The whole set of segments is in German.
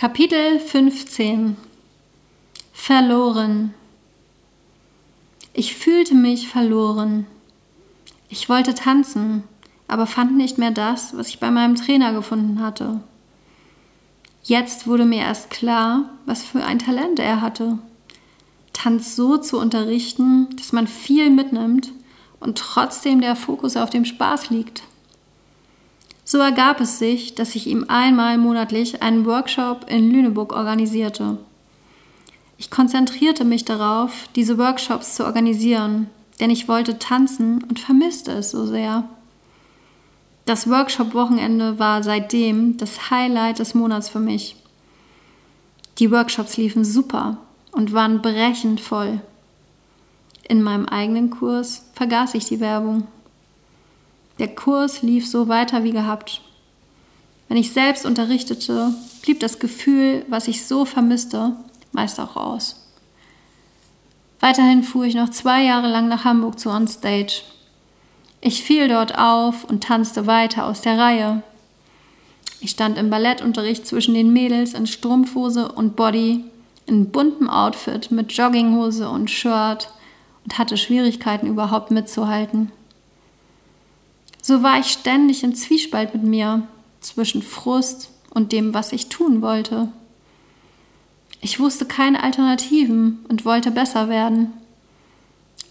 Kapitel 15 Verloren Ich fühlte mich verloren. Ich wollte tanzen, aber fand nicht mehr das, was ich bei meinem Trainer gefunden hatte. Jetzt wurde mir erst klar, was für ein Talent er hatte. Tanz so zu unterrichten, dass man viel mitnimmt und trotzdem der Fokus auf dem Spaß liegt. So ergab es sich, dass ich ihm einmal monatlich einen Workshop in Lüneburg organisierte. Ich konzentrierte mich darauf, diese Workshops zu organisieren, denn ich wollte tanzen und vermisste es so sehr. Das Workshop-Wochenende war seitdem das Highlight des Monats für mich. Die Workshops liefen super und waren brechend voll. In meinem eigenen Kurs vergaß ich die Werbung. Der Kurs lief so weiter wie gehabt. Wenn ich selbst unterrichtete, blieb das Gefühl, was ich so vermisste, meist auch aus. Weiterhin fuhr ich noch zwei Jahre lang nach Hamburg zu Onstage. Ich fiel dort auf und tanzte weiter aus der Reihe. Ich stand im Ballettunterricht zwischen den Mädels in Strumpfhose und Body, in buntem Outfit mit Jogginghose und Shirt und hatte Schwierigkeiten überhaupt mitzuhalten. So war ich ständig im Zwiespalt mit mir, zwischen Frust und dem, was ich tun wollte. Ich wusste keine Alternativen und wollte besser werden.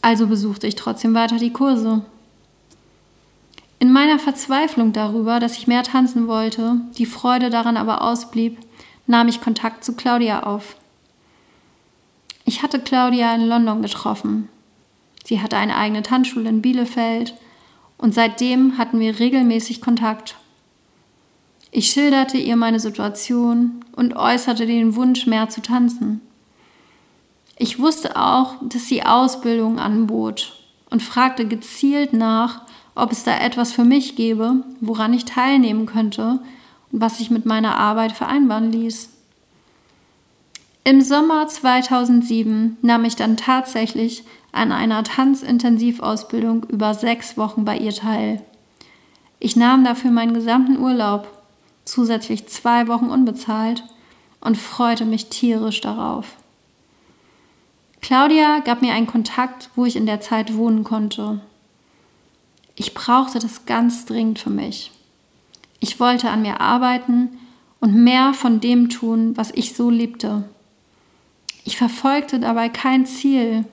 Also besuchte ich trotzdem weiter die Kurse. In meiner Verzweiflung darüber, dass ich mehr tanzen wollte, die Freude daran aber ausblieb, nahm ich Kontakt zu Claudia auf. Ich hatte Claudia in London getroffen. Sie hatte eine eigene Tanzschule in Bielefeld und seitdem hatten wir regelmäßig Kontakt. Ich schilderte ihr meine Situation und äußerte den Wunsch, mehr zu tanzen. Ich wusste auch, dass sie Ausbildung anbot und fragte gezielt nach, ob es da etwas für mich gäbe, woran ich teilnehmen könnte und was sich mit meiner Arbeit vereinbaren ließ. Im Sommer 2007 nahm ich dann tatsächlich an einer Tanzintensivausbildung über sechs Wochen bei ihr teil. Ich nahm dafür meinen gesamten Urlaub, zusätzlich zwei Wochen unbezahlt, und freute mich tierisch darauf. Claudia gab mir einen Kontakt, wo ich in der Zeit wohnen konnte. Ich brauchte das ganz dringend für mich. Ich wollte an mir arbeiten und mehr von dem tun, was ich so liebte. Ich verfolgte dabei kein Ziel,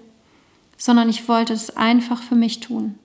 sondern ich wollte es einfach für mich tun.